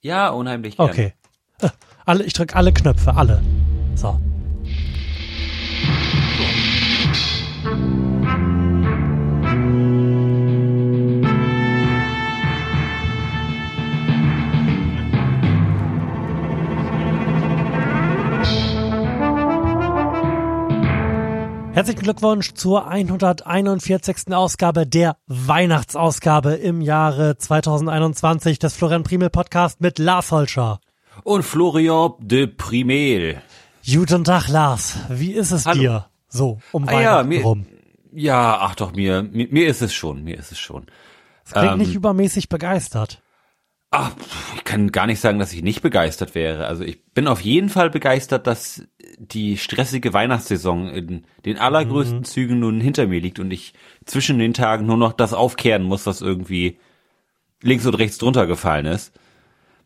Ja, unheimlich gerne. Okay. Alle, ich drücke alle Knöpfe, alle. So. Herzlichen Glückwunsch zur 141. Ausgabe der Weihnachtsausgabe im Jahre 2021 des Florian Primel Podcast mit Lars Holscher. Und Florian de Primel. Guten Tag, Lars. Wie ist es Hallo. dir? So, um Ah ja, Weihnachten mir, rum. ja, ach doch, mir, mir, mir ist es schon, mir ist es schon. Es klingt ähm, nicht übermäßig begeistert. Ach, ich kann gar nicht sagen, dass ich nicht begeistert wäre. Also ich bin auf jeden Fall begeistert, dass die stressige Weihnachtssaison in den allergrößten Zügen nun hinter mir liegt und ich zwischen den Tagen nur noch das aufkehren muss, was irgendwie links und rechts drunter gefallen ist.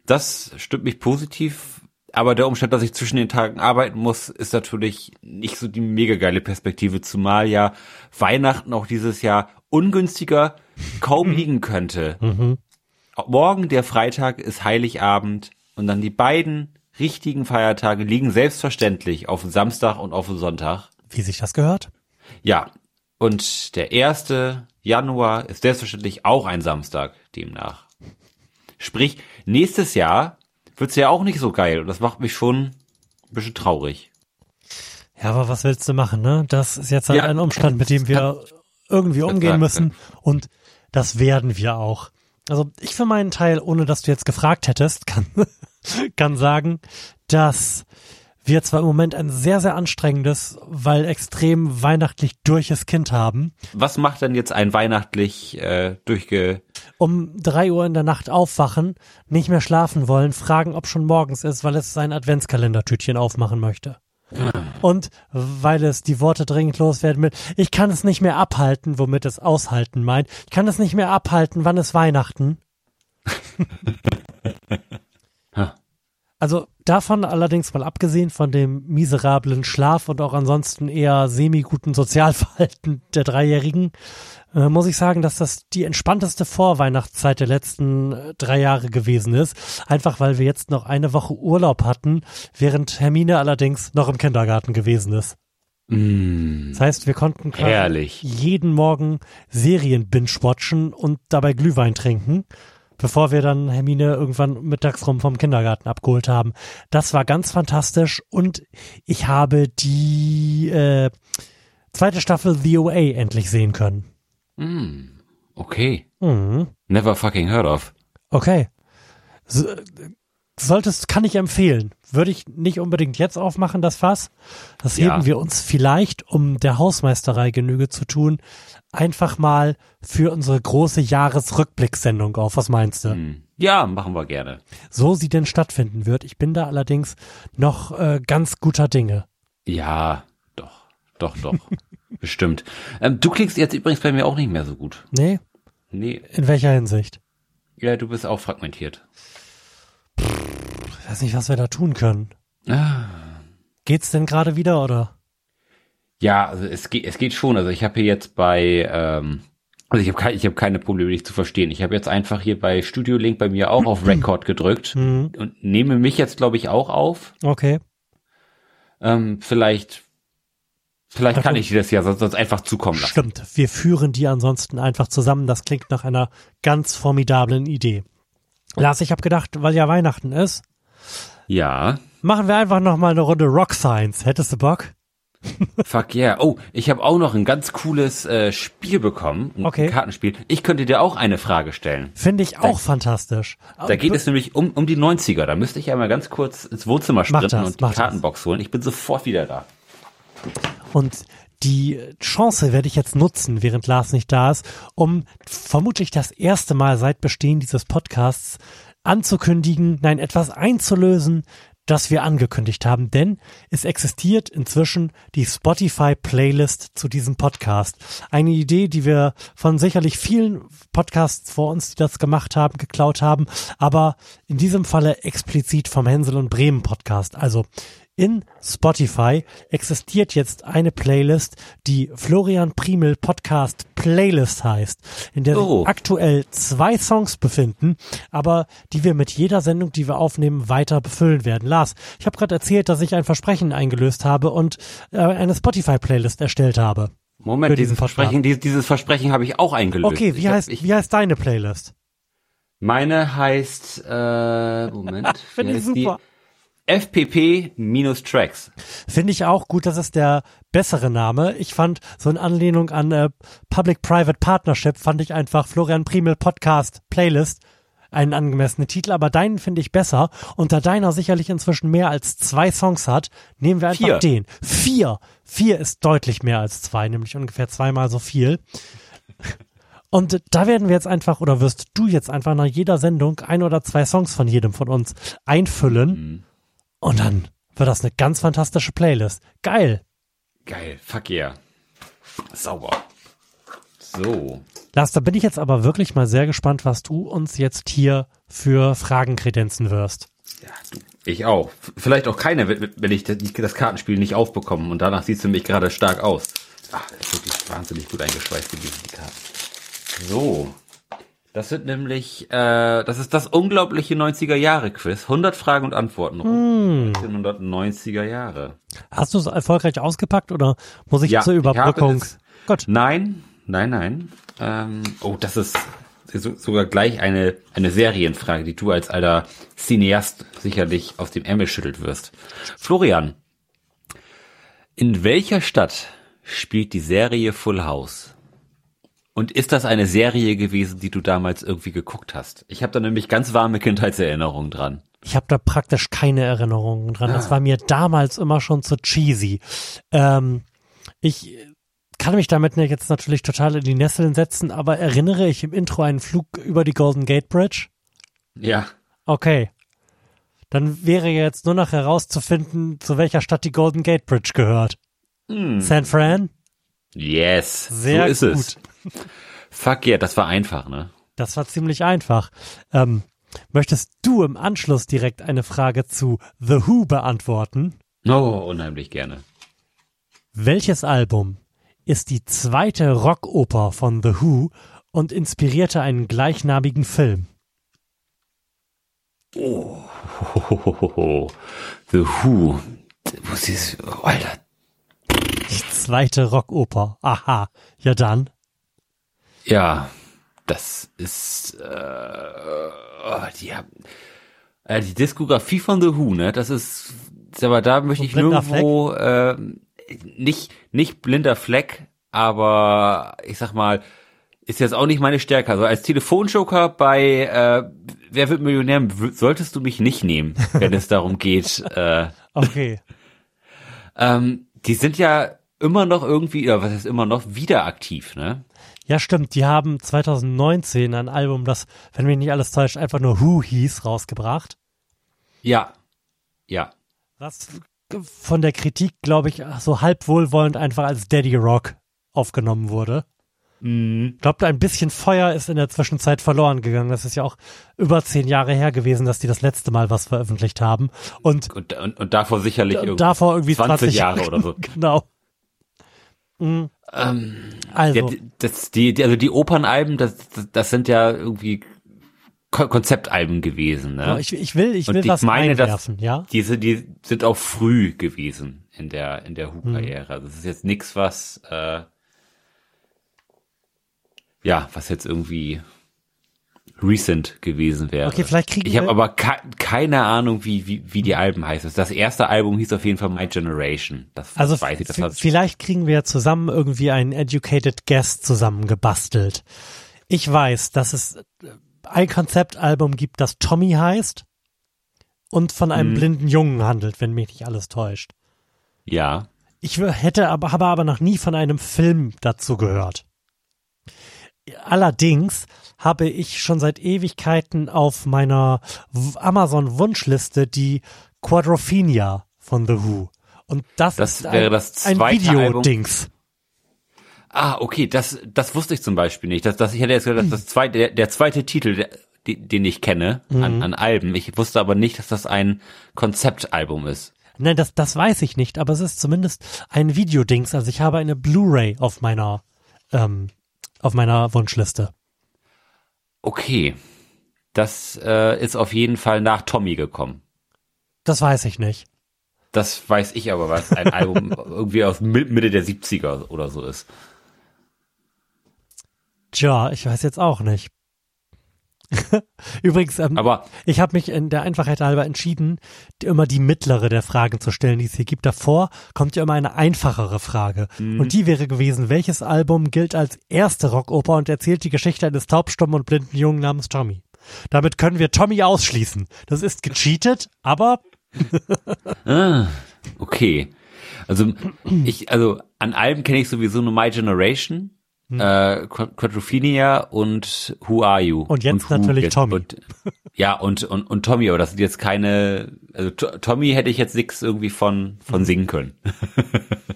Das stimmt mich positiv, aber der Umstand, dass ich zwischen den Tagen arbeiten muss, ist natürlich nicht so die mega geile Perspektive, zumal ja Weihnachten auch dieses Jahr ungünstiger kaum liegen könnte. Morgen der Freitag ist Heiligabend und dann die beiden richtigen Feiertage liegen selbstverständlich auf dem Samstag und auf dem Sonntag. Wie sich das gehört? Ja, und der 1. Januar ist selbstverständlich auch ein Samstag demnach. Sprich, nächstes Jahr wird's ja auch nicht so geil und das macht mich schon ein bisschen traurig. Ja, aber was willst du machen, ne? Das ist jetzt halt Ja, ein Umstand, mit dem wir irgendwie umgehen müssen und das werden wir auch. Also ich für meinen Teil, ohne dass du jetzt gefragt hättest, kann, kann sagen, dass wir zwar im Moment ein sehr, sehr anstrengendes, weil extrem weihnachtlich durches Kind haben, Was macht denn jetzt ein weihnachtlich äh, durchge... um drei Uhr in der Nacht aufwachen, nicht mehr schlafen wollen, fragen, ob schon morgens ist, weil es sein Adventskalendertütchen aufmachen möchte. Und weil es die Worte dringend loswerden will, ich kann es nicht mehr abhalten, womit es aushalten meint. Ich kann es nicht mehr abhalten, wann ist Weihnachten? Also davon allerdings mal abgesehen von dem miserablen Schlaf und auch ansonsten eher semi-guten Sozialverhalten der Dreijährigen, äh, muss ich sagen, dass das die entspannteste Vorweihnachtszeit der letzten äh, drei Jahre gewesen ist. Einfach weil wir jetzt noch eine Woche Urlaub hatten, während Hermine allerdings noch im Kindergarten gewesen ist. Mm, Das heißt, wir konnten jeden Morgen Serien binge-watchen und dabei Glühwein trinken, bevor wir dann Hermine irgendwann mittags rum vom Kindergarten abgeholt haben. Das war ganz fantastisch und ich habe die äh, zweite Staffel The OA endlich sehen können. Mm, okay. Mhm. Never fucking heard of. Okay. So, solltest, kann ich empfehlen. Würde ich nicht unbedingt jetzt aufmachen, das Fass. Das Ja. heben wir uns vielleicht, um der Hausmeisterei Genüge zu tun, einfach mal für unsere große Jahresrückblickssendung auf. Was meinst du? Mm. Ja, machen wir gerne. So sie denn stattfinden wird. Ich bin da allerdings noch äh, ganz guter Dinge. Ja, doch, doch, doch. Bestimmt. Ähm, du klingst jetzt übrigens bei mir auch nicht mehr so gut. Nee? Nee, In welcher Hinsicht? ja, du bist auch fragmentiert. Ich weiß nicht, was wir da tun können. Ah. Geht's denn gerade wieder, oder? Ja, also es geht, es geht schon. Also ich habe hier jetzt bei, ähm, also ich habe kein, ich habe keine Probleme, dich zu verstehen. Ich habe jetzt einfach hier bei Studio Link bei mir auch auf Record gedrückt Mhm. und nehme mich jetzt, glaube ich, auch auf. Okay. Ähm, vielleicht, vielleicht kann Also- ich dir das ja sonst, sonst einfach zukommen lassen. Stimmt. Wir führen die ansonsten einfach zusammen. Das klingt nach einer ganz formidablen Idee. Lars, ich habe gedacht, weil ja Weihnachten ist, Ja, machen wir einfach noch mal eine Runde Rock Science. Hättest du Bock? Fuck yeah. Oh, ich habe auch noch ein ganz cooles äh, Spiel bekommen, ein Okay. Kartenspiel. Ich könnte dir auch eine Frage stellen. Finde ich auch fantastisch. Da geht es nämlich um, um die 90er. Da müsste ich einmal ganz kurz ins Wohnzimmer sprinten das, und die mach das. Kartenbox holen. Ich bin sofort wieder da. Und die Chance werde ich jetzt nutzen, während Lars nicht da ist, um vermutlich das erste Mal seit Bestehen dieses Podcasts anzukündigen, nein, etwas einzulösen, das wir angekündigt haben, denn es existiert inzwischen die Spotify-Playlist zu diesem Podcast. Eine Idee, die wir von sicherlich vielen Podcasts vor uns, die das gemacht haben, geklaut haben, aber in diesem Falle explizit vom Hänsel und Bremen Podcast. Also In Spotify existiert jetzt eine Playlist, die Florian Primel Podcast Playlist heißt, in der Oh. sich aktuell zwei Songs befinden, aber die wir mit jeder Sendung, die wir aufnehmen, weiter befüllen werden. Lars, ich habe gerade erzählt, dass ich ein Versprechen eingelöst habe und äh, eine Spotify-Playlist erstellt habe. Für Moment, diesen dieses Versprechen, dieses, dieses Versprechen habe ich auch eingelöst. Okay, wie ich hab- heißt, ich, wie heißt deine Playlist? Meine heißt, äh, Moment, Finde ich heißt die? Super. FPP minus Tracks. Finde ich auch gut, das ist der bessere Name. Ich fand so in Anlehnung an äh, Public-Private Partnership fand ich einfach Florian Primel Podcast Playlist einen angemessenen Titel, aber deinen finde ich besser. Und da deiner sicherlich inzwischen mehr als zwei Songs hat, nehmen wir einfach Vier. den. Vier. Vier ist deutlich mehr als zwei, nämlich ungefähr zweimal so viel. Und da werden wir jetzt einfach, oder wirst du jetzt einfach nach jeder Sendung ein oder zwei Songs von jedem von uns einfüllen. Und dann wird das eine ganz fantastische Playlist. Geil. Geil, fuck yeah. Sauber. So. Lars, da bin ich jetzt aber wirklich mal sehr gespannt, was du uns jetzt hier für Fragen kredenzen wirst. Ja, du. Ich auch. Vielleicht auch keine, wenn ich das Kartenspiel nicht aufbekomme und danach siehst du mich gerade stark aus. Ach, das ist wirklich wahnsinnig gut eingeschweißt gewesen, die Karten. So. Das sind nämlich, äh, das ist das unglaubliche 90er Jahre Quiz. 100 Fragen und Antworten. Hm. 1990er Jahre. Hast du es erfolgreich ausgepackt oder muss ich Ja, zur Überbrückung? Gut. Nein, nein, nein. Ähm, oh, das ist so, sogar gleich eine, eine Serienfrage, die du als alter Cineast sicherlich aus dem Ärmel schüttelt wirst. Florian, in welcher Stadt spielt die Serie Full House? Und ist das eine Serie gewesen, die du damals irgendwie geguckt hast? Ich habe da nämlich ganz warme Kindheitserinnerungen dran. Ich habe da praktisch keine Erinnerungen dran. Ah. Das war mir damals immer schon zu cheesy. Ähm, ich kann mich damit jetzt natürlich total in die Nesseln setzen, aber erinnere ich im Intro einen Flug über die Golden Gate Bridge? Ja, Okay. Dann wäre jetzt nur noch herauszufinden, zu welcher Stadt die Golden Gate Bridge gehört. San Fran? yes, Sehr so ist gut. es. Fuck yeah, das war einfach, ne? Das war ziemlich einfach. Ähm, möchtest du im Anschluss direkt eine Frage zu The Who beantworten? Oh, unheimlich gerne. Welches Album ist die zweite Rockoper von The Who und inspirierte einen gleichnamigen Film? Hohoho. The Who. Was ist, oh, Alter. Die zweite Rockoper. Aha. Ja dann. Ja, das ist, äh, oh, die haben, äh, die Diskografie von The Who, ne, das ist, aber da möchte Und ich nirgendwo, äh, nicht, nicht blinder Fleck, aber ich sag mal, ist jetzt auch nicht meine Stärke. Also als Telefonjoker bei äh, Wer wird Millionär solltest du mich nicht nehmen, wenn es darum geht, äh, Okay. ähm, die sind ja immer noch irgendwie, oder was heißt immer noch, wieder aktiv, ne? Ja, stimmt. Die haben 2019 ein Album, das, wenn mich nicht alles täuscht, einfach nur Who hieß, rausgebracht. Ja. Ja. Was von der Kritik, glaube ich, so halb wohlwollend einfach als Daddy Rock aufgenommen wurde. Ich glaube, ein bisschen Feuer ist in der Zwischenzeit verloren gegangen. Das ist ja auch über zehn Jahre her gewesen, dass die das letzte Mal was veröffentlicht haben. Und Und, und, und davor sicherlich irgendwie davor irgendwie 20 20 Jahre oder so. Genau. Mhm. Ähm, Also, die- das, die, die, also die Opernalben, das, das, das sind ja irgendwie Ko Konzeptalben gewesen, ne? ich, ich will, ich Und will ich was meine, dass- einwerfen, ja? Diese, die sind auch früh gewesen in der in der. Hu-Karriere. Also Das ist jetzt nichts, was äh, ja, was jetzt irgendwie recent gewesen wäre. Okay, vielleicht kriegen ich habe aber ke keine Ahnung, wie, wie wie die Alben heißen. Das erste Album hieß auf jeden Fall My Generation. Das, Also weiß ich. Das hat, vielleicht kriegen wir zusammen irgendwie einen Educated Guest zusammengebastelt. Ich weiß, dass es äh, ein Konzeptalbum gibt, das Tommy heißt und von einem Mhm. blinden Jungen handelt, wenn mich nicht alles täuscht. ja. Ich hätte aber, habe aber noch nie von einem Film dazu gehört. Allerdings habe ich schon seit Ewigkeiten auf meiner Amazon-Wunschliste die Quadrophenia von The Who. Und das, Das ist wäre ein, das ein Videodings. Ah, okay, das, das wusste ich zum Beispiel nicht. Das, das, ich hätte jetzt gedacht, das zweite, der, der zweite Titel, der, den ich kenne Mhm. an, an Alben. Ich wusste aber nicht, dass das ein Konzeptalbum ist. Nein, das, das weiß ich nicht, aber es ist zumindest ein Videodings. Also ich habe eine Blu-ray auf meiner, ähm, auf meiner Wunschliste. Okay. Das äh, ist auf jeden Fall nach Tommy gekommen. Das weiß ich nicht. Das weiß ich aber, was ein Album irgendwie aus Mitte der 70er oder so ist. Tja, ich weiß jetzt auch nicht. Übrigens, ähm, aber ich habe mich in der Einfachheit halber entschieden, immer die mittlere der Fragen zu stellen, die es hier gibt. Davor kommt ja immer eine einfachere Frage. Mhm. Und die wäre gewesen, welches Album gilt als erste Rockoper und erzählt die Geschichte eines taubstummen und blinden Jungen namens Tommy? Damit können wir Tommy ausschließen. Das ist gecheatet, aber. ah, okay. Also ich, also an Alben kenne ich sowieso nur My Generation, hm. äh, Quadrophenia und Who Are You? Und jetzt und natürlich jetzt, Tommy. Und, ja, und, und, und Tommy, aber das sind jetzt keine, also Tommy hätte ich jetzt nichts irgendwie von, von hm. singen können.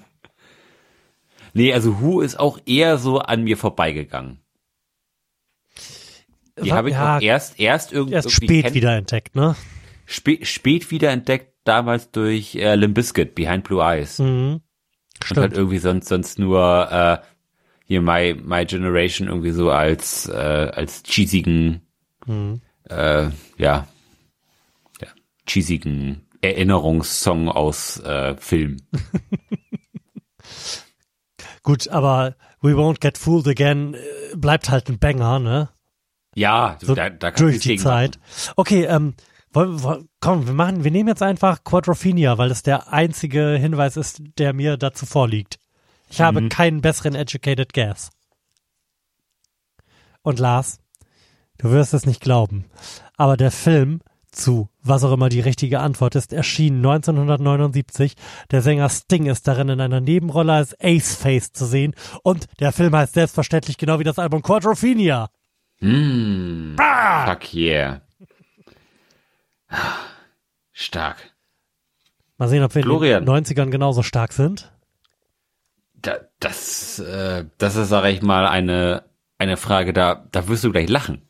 nee, also Who ist auch eher so an mir vorbeigegangen. Die habe ich ja, auch erst, erst irgendwie. Erst spät wiederentdeckt, ne? Spät, spät wiederentdeckt, damals durch äh, Limp Bizkit, Behind Blue Eyes. Mhm. Und halt irgendwie sonst, sonst nur äh, hier My, My Generation irgendwie so als, äh, als cheesigen, mhm. äh, ja, ja, cheesigen Erinnerungssong aus äh, Film. Gut, aber We Won't Get Fooled Again äh, bleibt halt ein Banger, ne? Ja, so da, da kann durch die Zeit. Machen. Okay, ähm, wollen, wollen, komm, wir machen, wir nehmen jetzt einfach Quadrophenia, weil das der einzige Hinweis ist, der mir dazu vorliegt. Ich mhm. habe keinen besseren Educated Guess. Und Lars, du wirst es nicht glauben, aber der Film zu, was auch immer die richtige Antwort ist, erschien 1979. Der Sänger Sting ist darin in einer Nebenrolle als Ace Face zu sehen und der Film heißt selbstverständlich genau wie das Album Quadrophenia. Mm, fuck yeah. Stark. Mal sehen, ob wir Florian. in den 90ern genauso stark sind. Da, das, äh, das ist, sag ich mal, eine, eine Frage, da, da wirst du gleich lachen.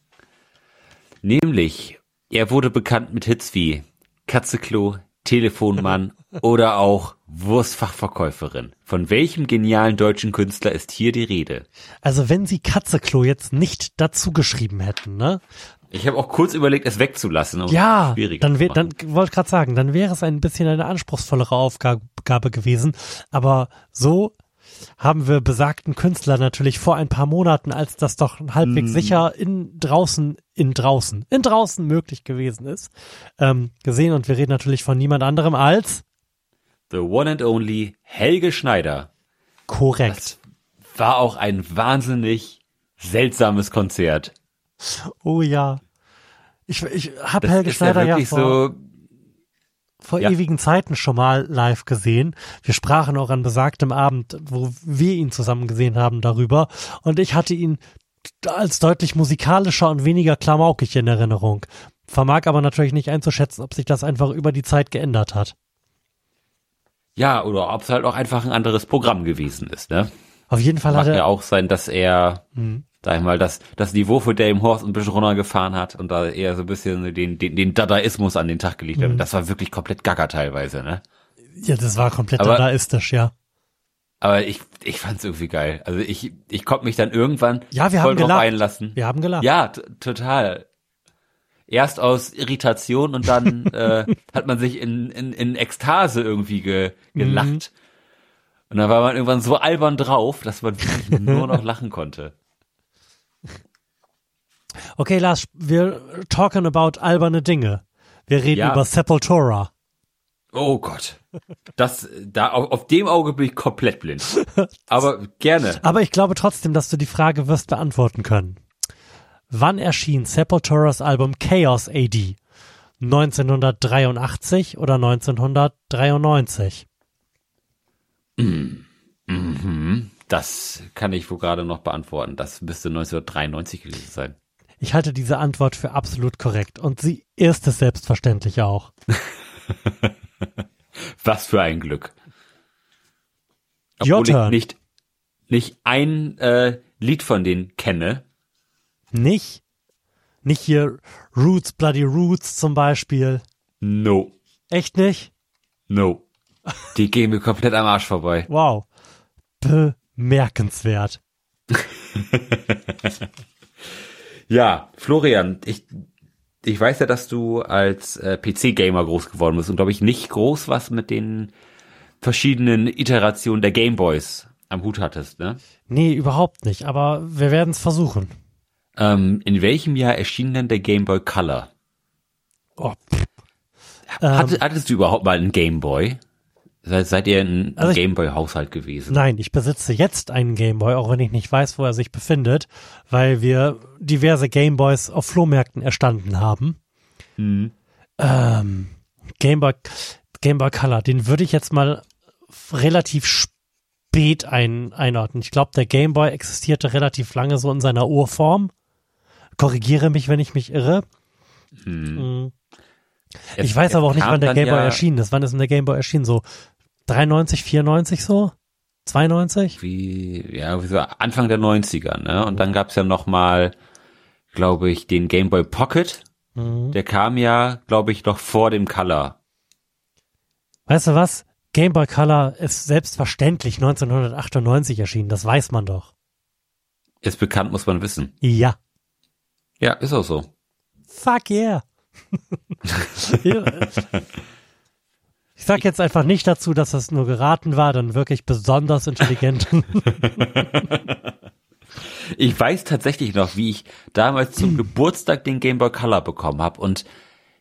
Nämlich, er wurde bekannt mit Hits wie Katzeklo, Telefonmann oder auch Wurstfachverkäuferin. Von welchem genialen deutschen Künstler ist hier die Rede? Also wenn sie Katzeklo jetzt nicht dazu geschrieben hätten, ne? Ich habe auch kurz überlegt, es wegzulassen. Um ja, dann, wär, dann wollte gerade sagen, dann wäre es ein bisschen eine anspruchsvollere Aufgabe gewesen. Aber so haben wir besagten Künstler natürlich vor ein paar Monaten, als das doch halbwegs mm. sicher in draußen, in draußen, in draußen möglich gewesen ist, ähm, gesehen. Und wir reden natürlich von niemand anderem als The One and Only Helge Schneider. Korrekt. Das war auch ein wahnsinnig seltsames Konzert. Oh ja. Ich, ich habe Helge Schneider ja, ja vor, so, vor ja. ewigen Zeiten schon mal live gesehen. Wir sprachen auch an besagtem Abend, wo wir ihn zusammen gesehen haben, darüber. Und ich hatte ihn als deutlich musikalischer und weniger klamaukig in Erinnerung. Vermag aber natürlich nicht einzuschätzen, ob sich das einfach über die Zeit geändert hat. Ja, oder ob es halt auch einfach ein anderes Programm gewesen ist, ne? Auf jeden Fall hat er. ja auch sein, dass er mhm sag ich mal, das, das Niveau für Dame Horst ein bisschen runtergefahren hat und da eher so ein bisschen den, den, den Dadaismus an den Tag gelegt hat. Mhm. Das war wirklich komplett gaga teilweise, ne? Ja, das war komplett aber, dadaistisch, ja. Aber ich, ich fand's irgendwie geil. Also ich, ich konnte mich dann irgendwann ja, wir voll haben gelacht. einlassen. Wir haben gelacht. Ja, total. Erst aus Irritation und dann äh, hat man sich in, in, in Ekstase irgendwie ge, gelacht. Mhm. Und dann war man irgendwann so albern drauf, dass man wirklich nur noch lachen konnte. Okay, Lars, wir talking about alberne Dinge. Wir reden ja. über Sepultura. Oh Gott. Das, da, auf, dem Auge bin ich komplett blind. Aber gerne. Aber ich glaube trotzdem, dass du die Frage wirst beantworten können. Wann erschien Sepulturas Album Chaos AD? 1983 oder 1993? Mm. Mhm. Das kann ich wohl gerade noch beantworten. Das müsste 1993 gewesen sein. Ich halte diese Antwort für absolut korrekt und sie ist es selbstverständlich auch. Was für ein Glück. Obwohl ich nicht, nicht ein äh, Lied von denen kenne. Nicht? Nicht hier Roots, Bloody Roots zum Beispiel? No. Echt nicht? No. Die gehen mir komplett am Arsch vorbei. Wow. Bemerkenswert. Ja, Florian, ich, ich weiß ja, dass du als äh, PC-Gamer groß geworden bist und glaube ich nicht groß was mit den verschiedenen Iterationen der Gameboys am Hut hattest, ne? Nee, überhaupt nicht, aber wir werden es versuchen. Ähm, in welchem Jahr erschien denn der Game Boy Color? Oh, Hatte, hattest du überhaupt mal einen Game Boy? Seid, ihr ein Also ich- Game Boy Haushalt gewesen? Nein, ich besitze jetzt einen Gameboy, auch wenn ich nicht weiß, wo er sich befindet, weil wir diverse Gameboys auf Flohmärkten erstanden haben. Hm. Ähm, Gameboy, Gameboy Color, den würde ich jetzt mal relativ spät ein, einordnen. Ich glaube, der Gameboy existierte relativ lange so in seiner Urform. Korrigiere mich, wenn ich mich irre. Mhm. Jetzt- Ich weiß aber auch nicht, wann der Gameboy ja erschienen ist. Wann ist denn der Gameboy erschienen? So 93, 94 so? 92? Wie, ja, wie so Anfang der 90er, ne? Und dann gab's ja noch mal, glaube ich, den Game Boy Pocket. Mhm. Der kam ja, glaube ich, noch vor dem Color. Weißt du was? Game Boy Color ist selbstverständlich 1998 erschienen, das weiß man doch. Ist bekannt, muss man wissen. Ja. Ja, ist auch so. Fuck yeah. ich sag jetzt einfach nicht dazu, dass das nur geraten war, dann wirklich besonders intelligent. Ich weiß tatsächlich noch, wie ich damals zum Geburtstag den Game Boy Color bekommen habe und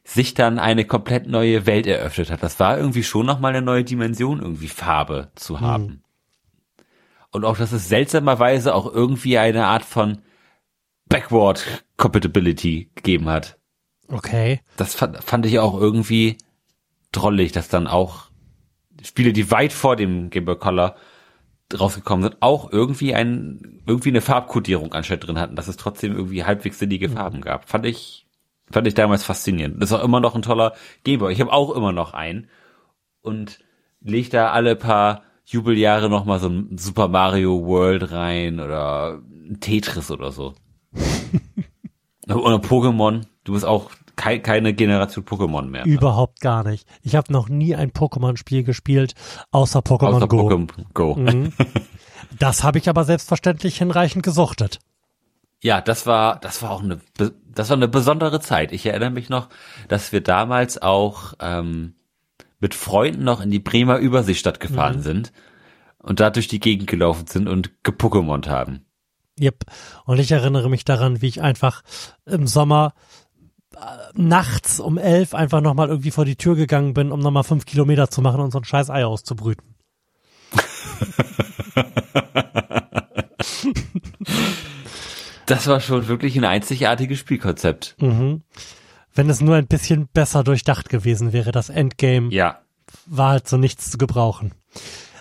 sich dann eine komplett neue Welt eröffnet hat. Das war irgendwie schon noch mal eine neue Dimension, irgendwie Farbe zu haben. Und auch, dass es seltsamerweise auch irgendwie eine Art von Backward Compatibility gegeben hat. Okay. Das fand, fand ich auch irgendwie drollig, dass dann auch Spiele, die weit vor dem Game Boy Color rausgekommen sind, auch irgendwie ein, irgendwie eine Farbkodierung anstatt drin hatten, dass es trotzdem irgendwie halbwegs sinnige Farben gab. Fand ich, fand ich damals faszinierend. Das ist auch immer noch ein toller Game Boy. Ich habe auch immer noch einen und leg da alle paar Jubeljahre noch mal so ein Super Mario World rein oder Tetris oder so. oder Pokémon. Du bist auch kei keine Generation Pokémon mehr. Überhaupt gar nicht. Ich habe noch nie ein Pokémon-Spiel gespielt, außer Pokémon Außer Go. Pokémon Go. Mhm. Das habe ich aber selbstverständlich hinreichend gesuchtet. Ja, das war, das war auch eine, das war eine besondere Zeit. Ich erinnere mich noch, dass wir damals auch ähm, mit Freunden noch in die Bremer Überseestadt gefahren sind und da durch die Gegend gelaufen sind und gepokémont haben. Yep. Und ich erinnere mich daran, wie ich einfach im Sommer nachts um elf einfach nochmal irgendwie vor die Tür gegangen bin, um nochmal fünf Kilometer zu machen und so ein scheiß Ei auszubrüten. Das war schon wirklich ein einzigartiges Spielkonzept. Mhm. Wenn es nur ein bisschen besser durchdacht gewesen wäre, das Endgame Ja. war halt so nichts zu gebrauchen.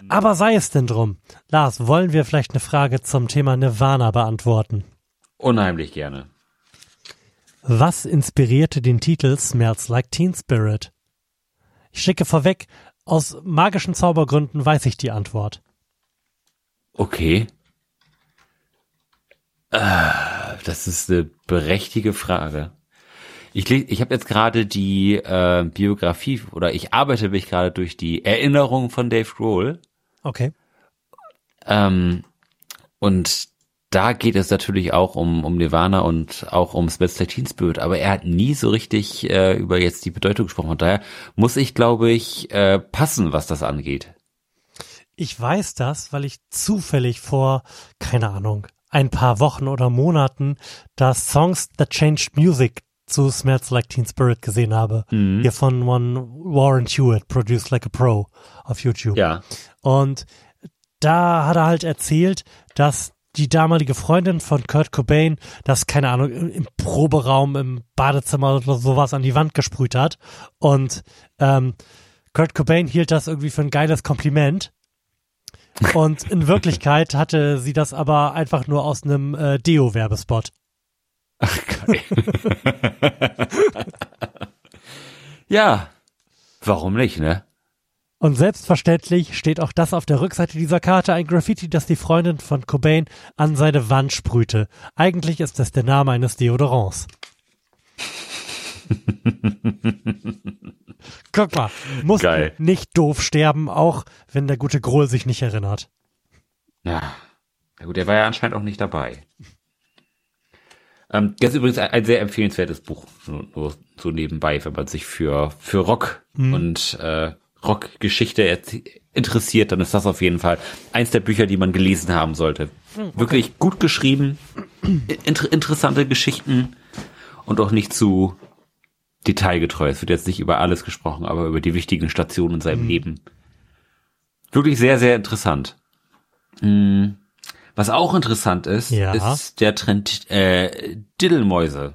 Aber sei es denn drum. Lars, wollen wir vielleicht eine Frage zum Thema Nirvana beantworten? Unheimlich gerne. Was inspirierte den Titel Smells Like Teen Spirit? Ich schicke vorweg, aus magischen Zaubergründen weiß ich die Antwort. Okay. Äh, das ist eine berechtigte Frage. Ich, ich habe jetzt gerade die äh, Biografie oder ich arbeite mich gerade durch die Erinnerung von Dave Grohl. Okay. Ähm, und da geht es natürlich auch um, um Nirvana und auch um Smells Like Teen Spirit, aber er hat nie so richtig äh, über jetzt die Bedeutung gesprochen. Von daher muss ich, glaube ich, äh, passen, was das angeht. Ich weiß das, weil ich zufällig vor, keine Ahnung, ein paar Wochen oder Monaten das Songs That Changed Music zu Smells Like Teen Spirit gesehen habe. Hier von One Warren Hewitt, Produced Like a Pro auf YouTube. Ja. Und da hat er halt erzählt, dass die damalige Freundin von Kurt Cobain das, keine Ahnung, im Proberaum, im Badezimmer oder sowas an die Wand gesprüht hat. Und ähm, Kurt Cobain hielt das irgendwie für ein geiles Kompliment. Und in Wirklichkeit hatte sie das aber einfach nur aus einem äh, Deo-Werbespot. Ja. Warum nicht, ne? Und selbstverständlich steht auch das auf der Rückseite dieser Karte, ein Graffiti, das die Freundin von Cobain an seine Wand sprühte. Eigentlich ist es der Name eines Deodorants. Guck mal, muss nicht doof sterben, auch wenn der gute Grohl sich nicht erinnert. Ja. Na gut, der war ja anscheinend auch nicht dabei. Ähm, das ist übrigens ein, ein sehr empfehlenswertes Buch, nur, nur so nebenbei, wenn man sich für, für Rock und äh, Rockgeschichte interessiert, dann ist das auf jeden Fall eins der Bücher, die man gelesen haben sollte. Wirklich gut geschrieben, inter interessante Geschichten und auch nicht zu detailgetreu. Es wird jetzt nicht über alles gesprochen, aber über die wichtigen Stationen in seinem Leben. Wirklich sehr, sehr interessant. Mm, Was auch interessant ist, Ja. ist der Trend äh, Diddelmäuse.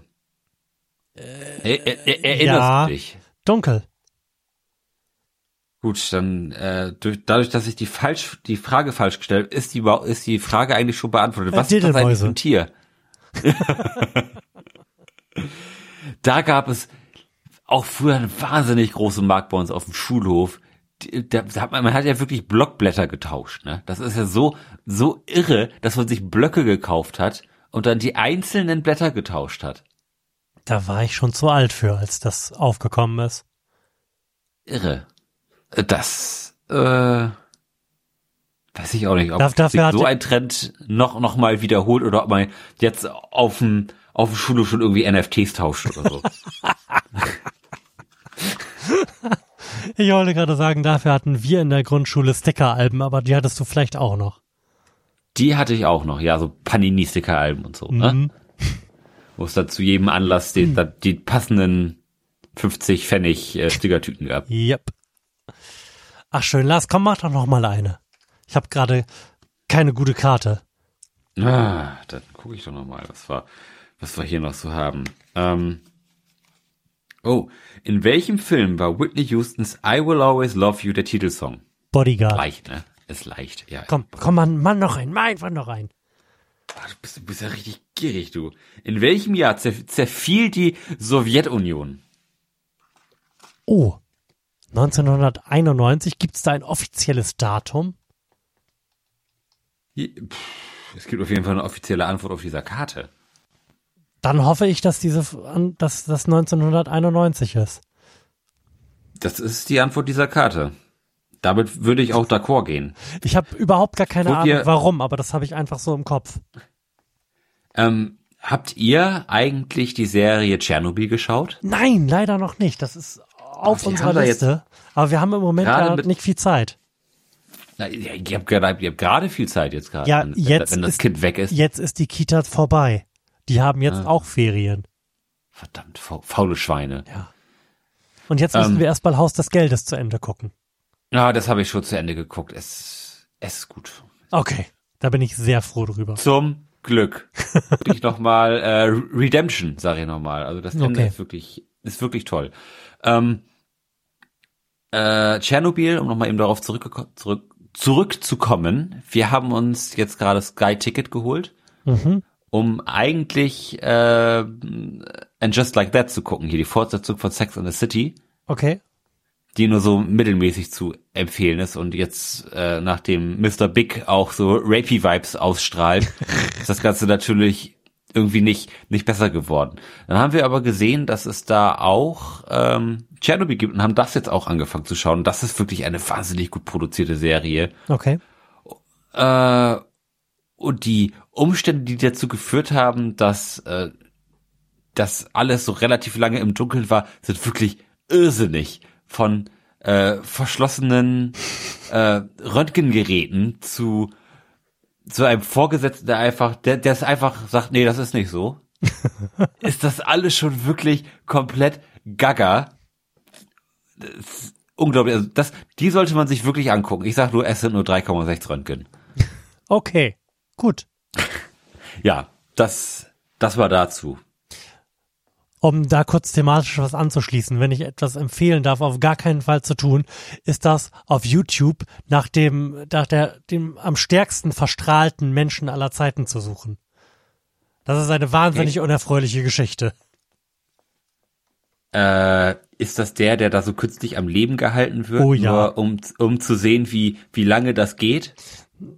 er, er, er, erinnerst ja. dich? Dunkel. Gut, dann äh, durch, dadurch, dass ich die falsch die Frage falsch gestellt, ist die ist die Frage eigentlich schon beantwortet. Was ist das eigentlich für ein Tier? da gab es auch früher einen wahnsinnig großen Markt bei uns auf dem Schulhof. Da, da hat man, man hat ja wirklich Blockblätter getauscht. Ne? Das ist ja so so irre, dass man sich Blöcke gekauft hat und dann die einzelnen Blätter getauscht hat. Da war ich schon zu alt für, als das aufgekommen ist. Irre. Das, äh, weiß ich auch nicht, ob dafür sich so ein Trend noch, noch mal wiederholt oder ob man jetzt auf dem, auf dem Schule schon irgendwie NFTs tauscht oder so. Ich wollte gerade sagen, dafür hatten wir in der Grundschule Stickeralben, aber die hattest du vielleicht auch noch. Die hatte ich auch noch, ja, so Panini-Sticker-Alben und so, ne? Mhm. Wo es dann zu jedem Anlass die, da- die passenden 50 Pfennig äh, Stickertüten gab. Yep. Ach schön, Lars, komm, mach doch noch mal eine. Ich habe gerade keine gute Karte. Ah, dann gucke ich doch noch mal, was wir, was wir hier noch so haben. Ähm, oh, in welchem Film war Whitney Houstons I Will Always Love You der Titelsong? Bodyguard. Leicht, ne? Ist leicht, ja. Komm, komm, Mann, Mann noch rein, Mann, Mann noch rein. Ah, Du bist, du bist ja richtig gierig, du. In welchem Jahr zer zerfiel die Sowjetunion? Oh, 1991, gibt's da ein offizielles Datum? Es gibt auf jeden Fall eine offizielle Antwort auf dieser Karte. Dann hoffe ich, dass diese, dass das 1991 ist. Das ist die Antwort dieser Karte. Damit würde ich auch d'accord gehen. Ich habe überhaupt gar keine Wollt Ahnung, warum, aber das habe ich einfach so im Kopf. Ähm, habt ihr eigentlich die Serie Tschernobyl geschaut? Nein, leider noch nicht. Das ist auf unserer Liste. Aber wir haben im Moment gerade ja nicht viel Zeit. Na, ihr ihr habt gerade, ihr habt gerade viel Zeit jetzt gerade, Ja, wenn, jetzt wenn das ist- Kind weg ist. Jetzt ist die Kita vorbei. Die haben Ah. jetzt auch Ferien. Verdammt, fa faule Schweine. Ja. Und jetzt müssen Ähm. wir erstmal Haus des Geldes zu Ende gucken. Ja, das habe ich schon zu Ende geguckt. Es, es ist gut. Okay, da bin ich sehr froh drüber. Zum Glück. wirklich nochmal, äh, Redemption, sage ich nochmal. Also das Ende Okay. ist wirklich, ist wirklich toll. Ähm, äh, Tschernobyl, um nochmal eben darauf zurück, zurück, zurückzukommen. Wir haben uns jetzt gerade Sky Ticket geholt, Mhm. um eigentlich äh, And Just Like That zu gucken. Hier die Fortsetzung von Sex and the City. Okay. die nur so mittelmäßig zu empfehlen ist und jetzt äh, nachdem Mr. Big auch so rapey Vibes ausstrahlt, ist das Ganze natürlich irgendwie nicht nicht besser geworden. Dann haben wir aber gesehen, dass es da auch ähm, Chernobyl gibt und haben das jetzt auch angefangen zu schauen. Das ist wirklich eine wahnsinnig gut produzierte Serie. Okay. Äh, und die Umstände, die dazu geführt haben, dass äh, das alles so relativ lange im Dunkeln war, sind wirklich irrsinnig. Von äh, verschlossenen äh, Röntgengeräten zu zu einem Vorgesetzten, der einfach, der, der es einfach sagt, nee, das ist nicht so. ist das alles schon wirklich komplett gaga. Das unglaublich. Also das, die sollte man sich wirklich angucken. Ich sag nur, es sind nur 3,6 Röntgen. Okay. Gut. Ja, das, das war dazu. Um da kurz thematisch was anzuschließen, wenn ich etwas empfehlen darf, auf gar keinen Fall zu tun, ist das auf YouTube nach dem, nach der, dem am stärksten verstrahlten Menschen aller Zeiten zu suchen. Das ist eine wahnsinnig unerfreuliche Geschichte. Äh, ist das der, der da so künstlich am Leben gehalten wird, Oh ja. nur um, um zu sehen, wie, wie lange das geht?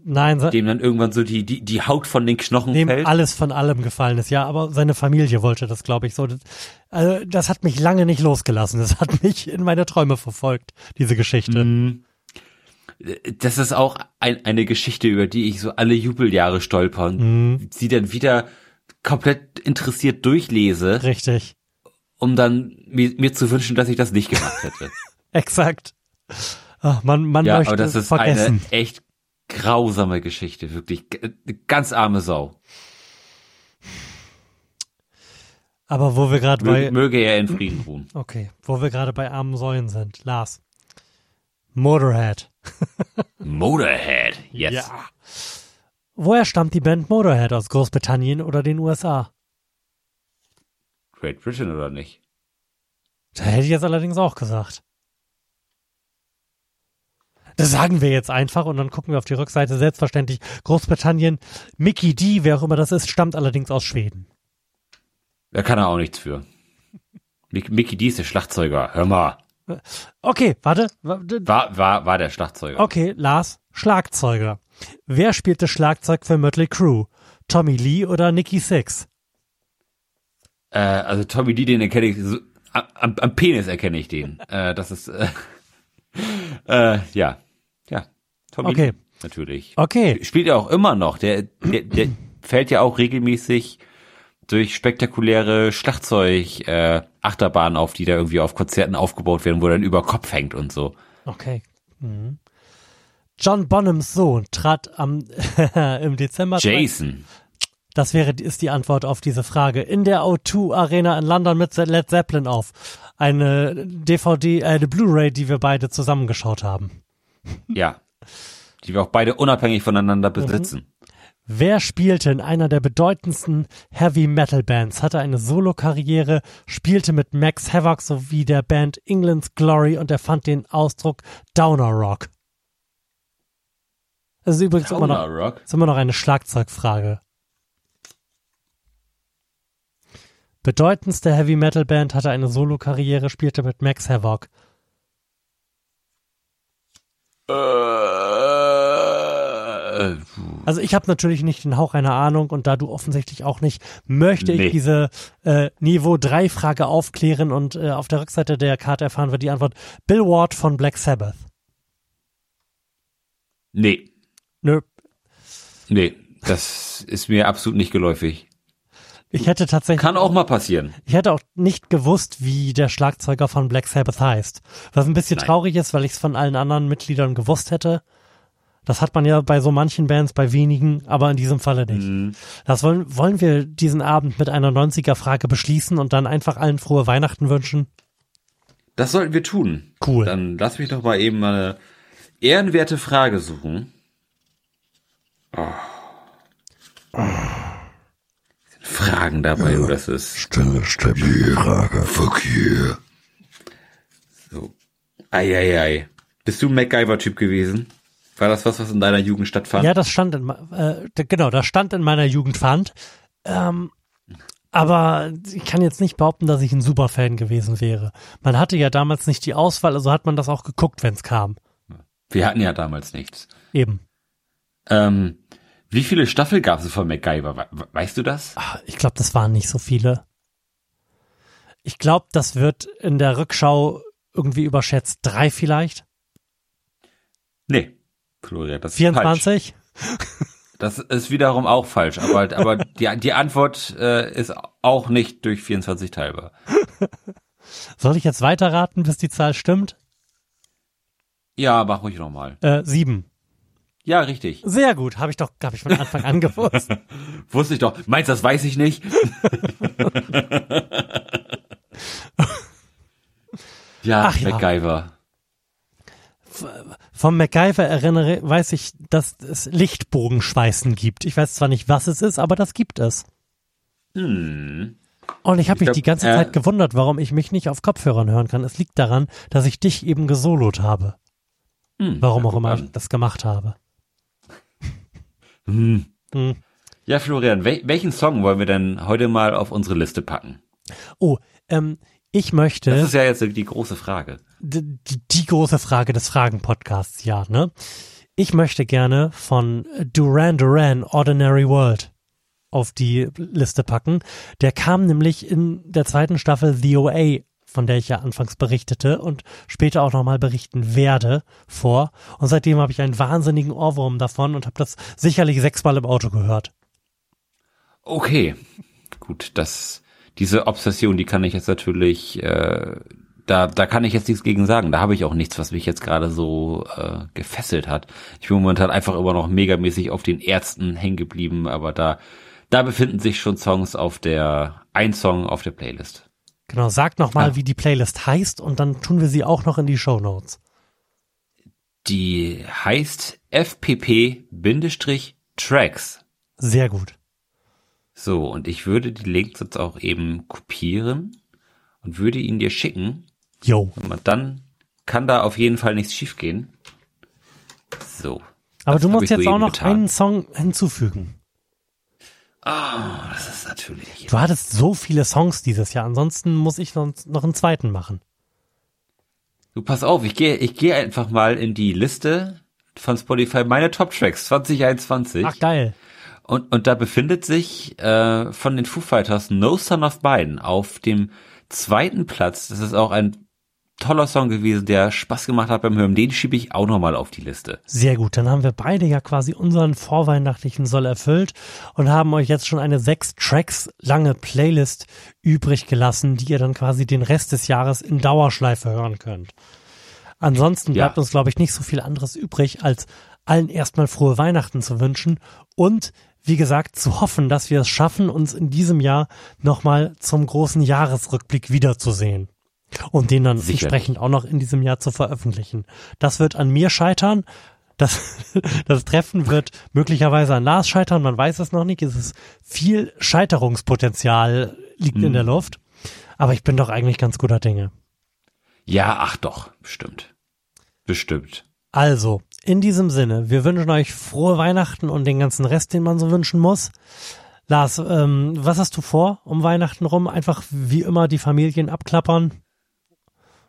Nein, dem dann irgendwann so die, die, die Haut von den Knochen dem fällt. alles von allem gefallen ist. Ja, aber seine Familie wollte das, glaube ich, so. Das, also, das hat mich lange nicht losgelassen. Das hat mich in meine Träume verfolgt, diese Geschichte. Mhm. Das ist auch ein, eine Geschichte, über die ich so alle Jubeljahre stolper und Mhm. sie dann wieder komplett interessiert durchlese, Richtig. Um dann mir, mir zu wünschen, dass ich das nicht gemacht hätte. Exakt. Ach, man man ja, möchte aber das ist vergessen. eine echt grausame Geschichte, wirklich. Ganz arme Sau. Aber wo wir gerade bei möge er in Frieden ruhen. okay, wo wir gerade bei armen Säulen sind, Lars. Motorhead. Motorhead, yes. Ja. Woher stammt die Band Motorhead aus Großbritannien oder den USA? Great Britain oder nicht? Da hätte ich jetzt allerdings auch gesagt. Das sagen wir jetzt einfach und dann gucken wir auf die Rückseite. Selbstverständlich Großbritannien. Mickey D, wer auch immer das ist, stammt allerdings aus Schweden. Da kann er auch nichts für. Mick- Mickey D ist der Schlagzeuger. Hör mal. Okay, warte. War, war, war der Schlagzeuger. Okay, Lars, Schlagzeuger. Wer spielte Schlagzeug für Mötley Crüe? Tommy Lee oder Nicky Six? Äh, also Tommy D, den erkenne ich, so, am, am Penis erkenne ich den. äh, das ist, äh, äh, ja, ja. Tommy Okay. Lee, natürlich. Okay, Spielt er auch immer noch. Der, der, der fällt ja auch regelmäßig durch spektakuläre Schlagzeug, äh, Achterbahnen auf, die da irgendwie auf Konzerten aufgebaut werden, wo er dann über Kopf hängt und so. okay. Mhm. John Bonhams Sohn trat am im Dezember Jason. Das wäre, ist die Antwort auf diese Frage. In der O2 Arena in London mit Led Zeppelin auf. Eine DVD, äh, eine Blu-ray, die wir beide zusammengeschaut haben. Ja. Die wir auch beide unabhängig voneinander besitzen. Wer spielte in einer der bedeutendsten Heavy Metal Bands, hatte eine Solo-Karriere, spielte mit Max Havoc sowie der Band England's Glory und erfand den Ausdruck Downer Rock. Das ist übrigens immer noch, Rock. ist immer noch eine Schlagzeugfrage. Bedeutendste Heavy Metal Band hatte eine Solo-Karriere, spielte mit Max Havoc. Äh, Also ich habe natürlich nicht den Hauch einer Ahnung und da du offensichtlich auch nicht, möchte Nee. ich diese äh, Niveau 3 Frage aufklären und äh, auf der Rückseite der Karte erfahren wir die Antwort Bill Ward von Black Sabbath. nee, Nö, nee, das ist mir absolut nicht geläufig. Ich hätte tatsächlich Kann auch mal passieren. ich hätte auch nicht gewusst, wie der Schlagzeuger von Black Sabbath heißt. Was ein bisschen Nein. traurig ist, weil ich es von allen anderen Mitgliedern gewusst hätte. Das hat man ja bei so manchen Bands, bei wenigen, aber in diesem Falle nicht. Mhm. Das wollen, wollen wir diesen Abend mit einer 90er-Frage beschließen und dann einfach allen frohe Weihnachten wünschen? Das sollten wir tun. Cool. Dann lass mich doch mal eben eine ehrenwerte Frage suchen. Oh. Fragen dabei, du, das ist Stelle, stell mir die Frage. Fuck you. so. Eieiei. Bist du ein MacGyver-Typ gewesen? War das was, was in deiner Jugend stattfand? Ja, das stand in, äh, genau, das stand in meiner Jugendfand. Ähm, aber ich kann jetzt nicht behaupten, dass ich ein Superfan gewesen wäre. Man hatte ja damals nicht die Auswahl, also hat man das auch geguckt, wenn es kam. Wir hatten ja damals nichts. Eben. Ähm, wie viele Staffel gab es von MacGyver? We- we- Weißt du das? Ah, Ich glaube, das waren nicht so viele. Ich glaube, das wird in der Rückschau irgendwie überschätzt. Drei vielleicht? Nee. Florian, das ist falsch. 24? Das ist wiederum auch falsch, aber, aber die, die Antwort äh, ist auch nicht durch 24 teilbar. Soll ich jetzt weiterraten, bis die Zahl stimmt? Ja, mach ruhig nochmal. Äh, sieben. Ja, richtig. Sehr gut, habe ich doch, habe ich von Anfang an gewusst. Wusste ich doch. Meinst du, das weiß ich nicht? ja, Ach ja. MacGyver. Vom MacGyver erinnere, weiß ich, dass es Lichtbogenschweißen gibt. Ich weiß zwar nicht, was es ist, aber das gibt es. Hm. Und ich habe mich glaub, die ganze äh, Zeit gewundert, warum ich mich nicht auf Kopfhörern hören kann. Es liegt daran, dass ich dich eben gesolot habe. Hm. Warum Ja, auch immer an. ich das gemacht habe. Hm. Hm. Ja, Florian, wel welchen Song wollen wir denn heute mal auf unsere Liste packen? Oh, ähm, ich möchte. Das ist ja jetzt die große Frage. die, die, die große Frage des Fragen-Podcasts, ja, ne? Ich möchte gerne von Duran Duran Ordinary World auf die Liste packen. Der kam nämlich in der zweiten Staffel The OA, von der ich ja anfangs berichtete und später auch nochmal berichten werde, vor. Und seitdem habe ich einen wahnsinnigen Ohrwurm davon und habe das sicherlich sechsmal im Auto gehört. Okay, gut, das, diese Obsession, die kann ich jetzt natürlich, äh, da, da kann ich jetzt nichts gegen sagen. Da habe ich auch nichts, was mich jetzt gerade so äh, gefesselt hat. Ich bin momentan einfach immer noch megamäßig auf den Ärzten hängen geblieben, aber da, da befinden sich schon Songs auf der, ein Song auf der Playlist. Genau, sag nochmal, Ja. wie die Playlist heißt und dann tun wir sie auch noch in die Show Notes. Die heißt FPP-Tracks. Sehr gut. So, und ich würde die Links jetzt auch eben kopieren und würde ihn dir schicken. Und dann kann da auf jeden Fall nichts schiefgehen. So. Aber du musst jetzt auch noch getan. einen Song hinzufügen. Ah, das ist natürlich. Du hattest so viele Songs dieses Jahr, ansonsten muss ich sonst noch einen zweiten machen. Du pass auf, ich gehe ich gehe einfach mal in die Liste von Spotify meine Top Tracks 2021 Ach geil. und und da befindet sich äh, von den Foo Fighters No Son of Biden auf dem zweiten Platz. Das ist auch ein toller Song gewesen, der Spaß gemacht hat beim Hören. Den schiebe ich auch noch mal auf die Liste. Sehr gut, dann haben wir beide ja quasi unseren vorweihnachtlichen Soll erfüllt und haben euch jetzt schon eine sechs Tracks lange Playlist übrig gelassen, die ihr dann quasi den Rest des Jahres in Dauerschleife hören könnt. Ansonsten Ja. bleibt uns, glaube ich, nicht so viel anderes übrig, als allen erstmal frohe Weihnachten zu wünschen und wie gesagt, zu hoffen, dass wir es schaffen, uns in diesem Jahr nochmal zum großen Jahresrückblick wiederzusehen. Und den dann Sicherlich. entsprechend auch noch in diesem Jahr zu veröffentlichen. Das wird an mir scheitern. Das, das Treffen wird möglicherweise an Lars scheitern. Man weiß es noch nicht. Es ist viel Scheiterungspotenzial liegt in Hm. der Luft. Aber ich bin doch eigentlich ganz guter Dinge. Ja, ach doch, bestimmt. Bestimmt. Also, in diesem Sinne, wir wünschen euch frohe Weihnachten und den ganzen Rest, den man so wünschen muss. Lars, ähm, was hast du vor um Weihnachten rum? Einfach wie immer die Familien abklappern?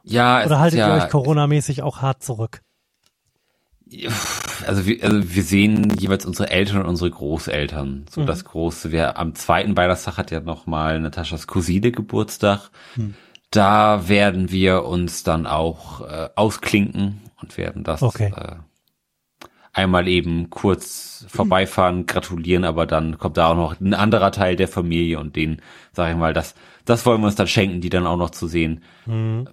Ja, Oder haltet ja, ihr euch Corona-mäßig auch hart zurück? Also wir, also wir sehen jeweils unsere Eltern und unsere Großeltern. So Mhm. das Große. Wir, am zweiten Weihnachtstag hat ja noch mal Nataschas Cousine Geburtstag. Mhm. Da werden wir uns dann auch äh, ausklinken und werden das Okay. äh, einmal eben kurz vorbeifahren, gratulieren, aber dann kommt da auch noch ein anderer Teil der Familie und den, sag ich mal, das, das wollen wir uns dann schenken, die dann auch noch zu sehen Mhm.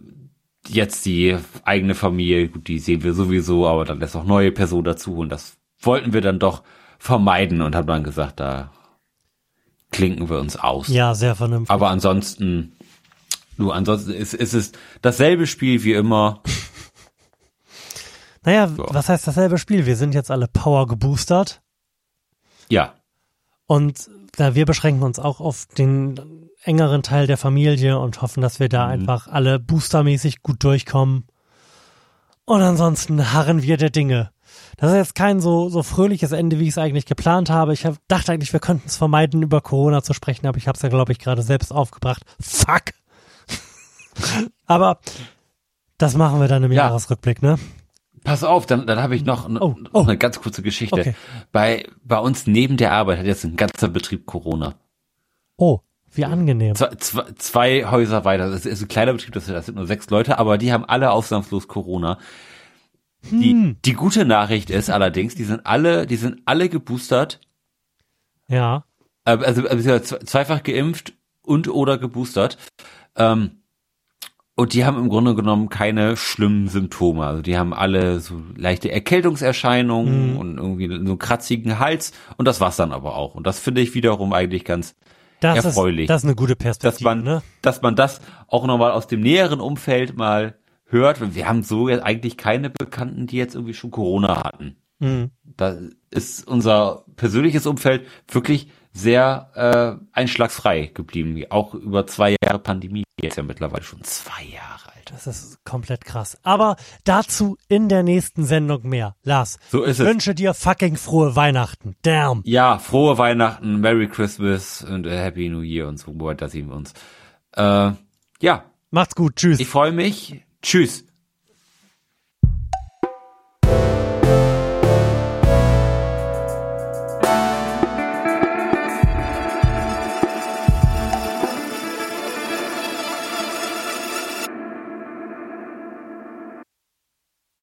Jetzt die eigene Familie, gut, die sehen wir sowieso, aber dann lässt auch neue Personen dazu und das wollten wir dann doch vermeiden und haben dann gesagt, da klinken wir uns aus. Ja, sehr vernünftig. Aber ansonsten, du, ansonsten ist, ist es dasselbe Spiel wie immer. naja, so. was heißt dasselbe Spiel? Wir sind jetzt alle Power geboostert Ja, und da wir beschränken uns auch auf den engeren Teil der Familie und hoffen, dass wir da Mhm. einfach alle boostermäßig gut durchkommen. Und ansonsten harren wir der Dinge. Das ist jetzt kein so, so fröhliches Ende, wie ich es eigentlich geplant habe. Ich hab, dachte eigentlich, wir könnten es vermeiden, über Corona zu sprechen, aber ich habe es ja, glaube ich, gerade selbst aufgebracht. Fuck! aber das machen wir dann im Ja. Jahresrückblick, ne? pass auf, dann, dann habe ich noch, Oh, noch oh. eine ganz kurze Geschichte. Okay. Bei, bei uns neben der Arbeit hat jetzt ein ganzer Betrieb Corona. Oh, wie angenehm. Zwei, zwei, zwei Häuser weiter. Das ist ein kleiner Betrieb, das sind nur sechs Leute, aber die haben alle ausnahmslos Corona. Die, Hm. die gute Nachricht ist allerdings, die sind alle, die sind alle geboostert, Ja. äh, also, also zwe- zweifach geimpft und oder geboostert. Ähm, und die haben im Grunde genommen keine schlimmen Symptome. Also die haben alle so leichte Erkältungserscheinungen Mhm. und irgendwie so einen kratzigen Hals und das war's dann aber auch. Und das finde ich wiederum eigentlich ganz Das erfreulich. ist, das ist eine gute dass Perspektive, man, ne? dass man das auch nochmal aus dem näheren Umfeld mal hört. Wir haben so jetzt eigentlich keine Bekannten, die jetzt irgendwie schon Corona hatten. Mhm. Da ist unser persönliches Umfeld wirklich sehr äh, einschlagsfrei geblieben. Auch über zwei Jahre Pandemie. Jetzt ja mittlerweile schon zwei Jahre alt. Das ist komplett krass. Aber dazu in der nächsten Sendung mehr. Lars, So ist ich es. wünsche dir fucking frohe Weihnachten. Damn. Ja, frohe Weihnachten, Merry Christmas und äh, Happy New Year und so weiter sehen wir uns. Äh, ja, Macht's gut. Tschüss. ich freue mich. Tschüss.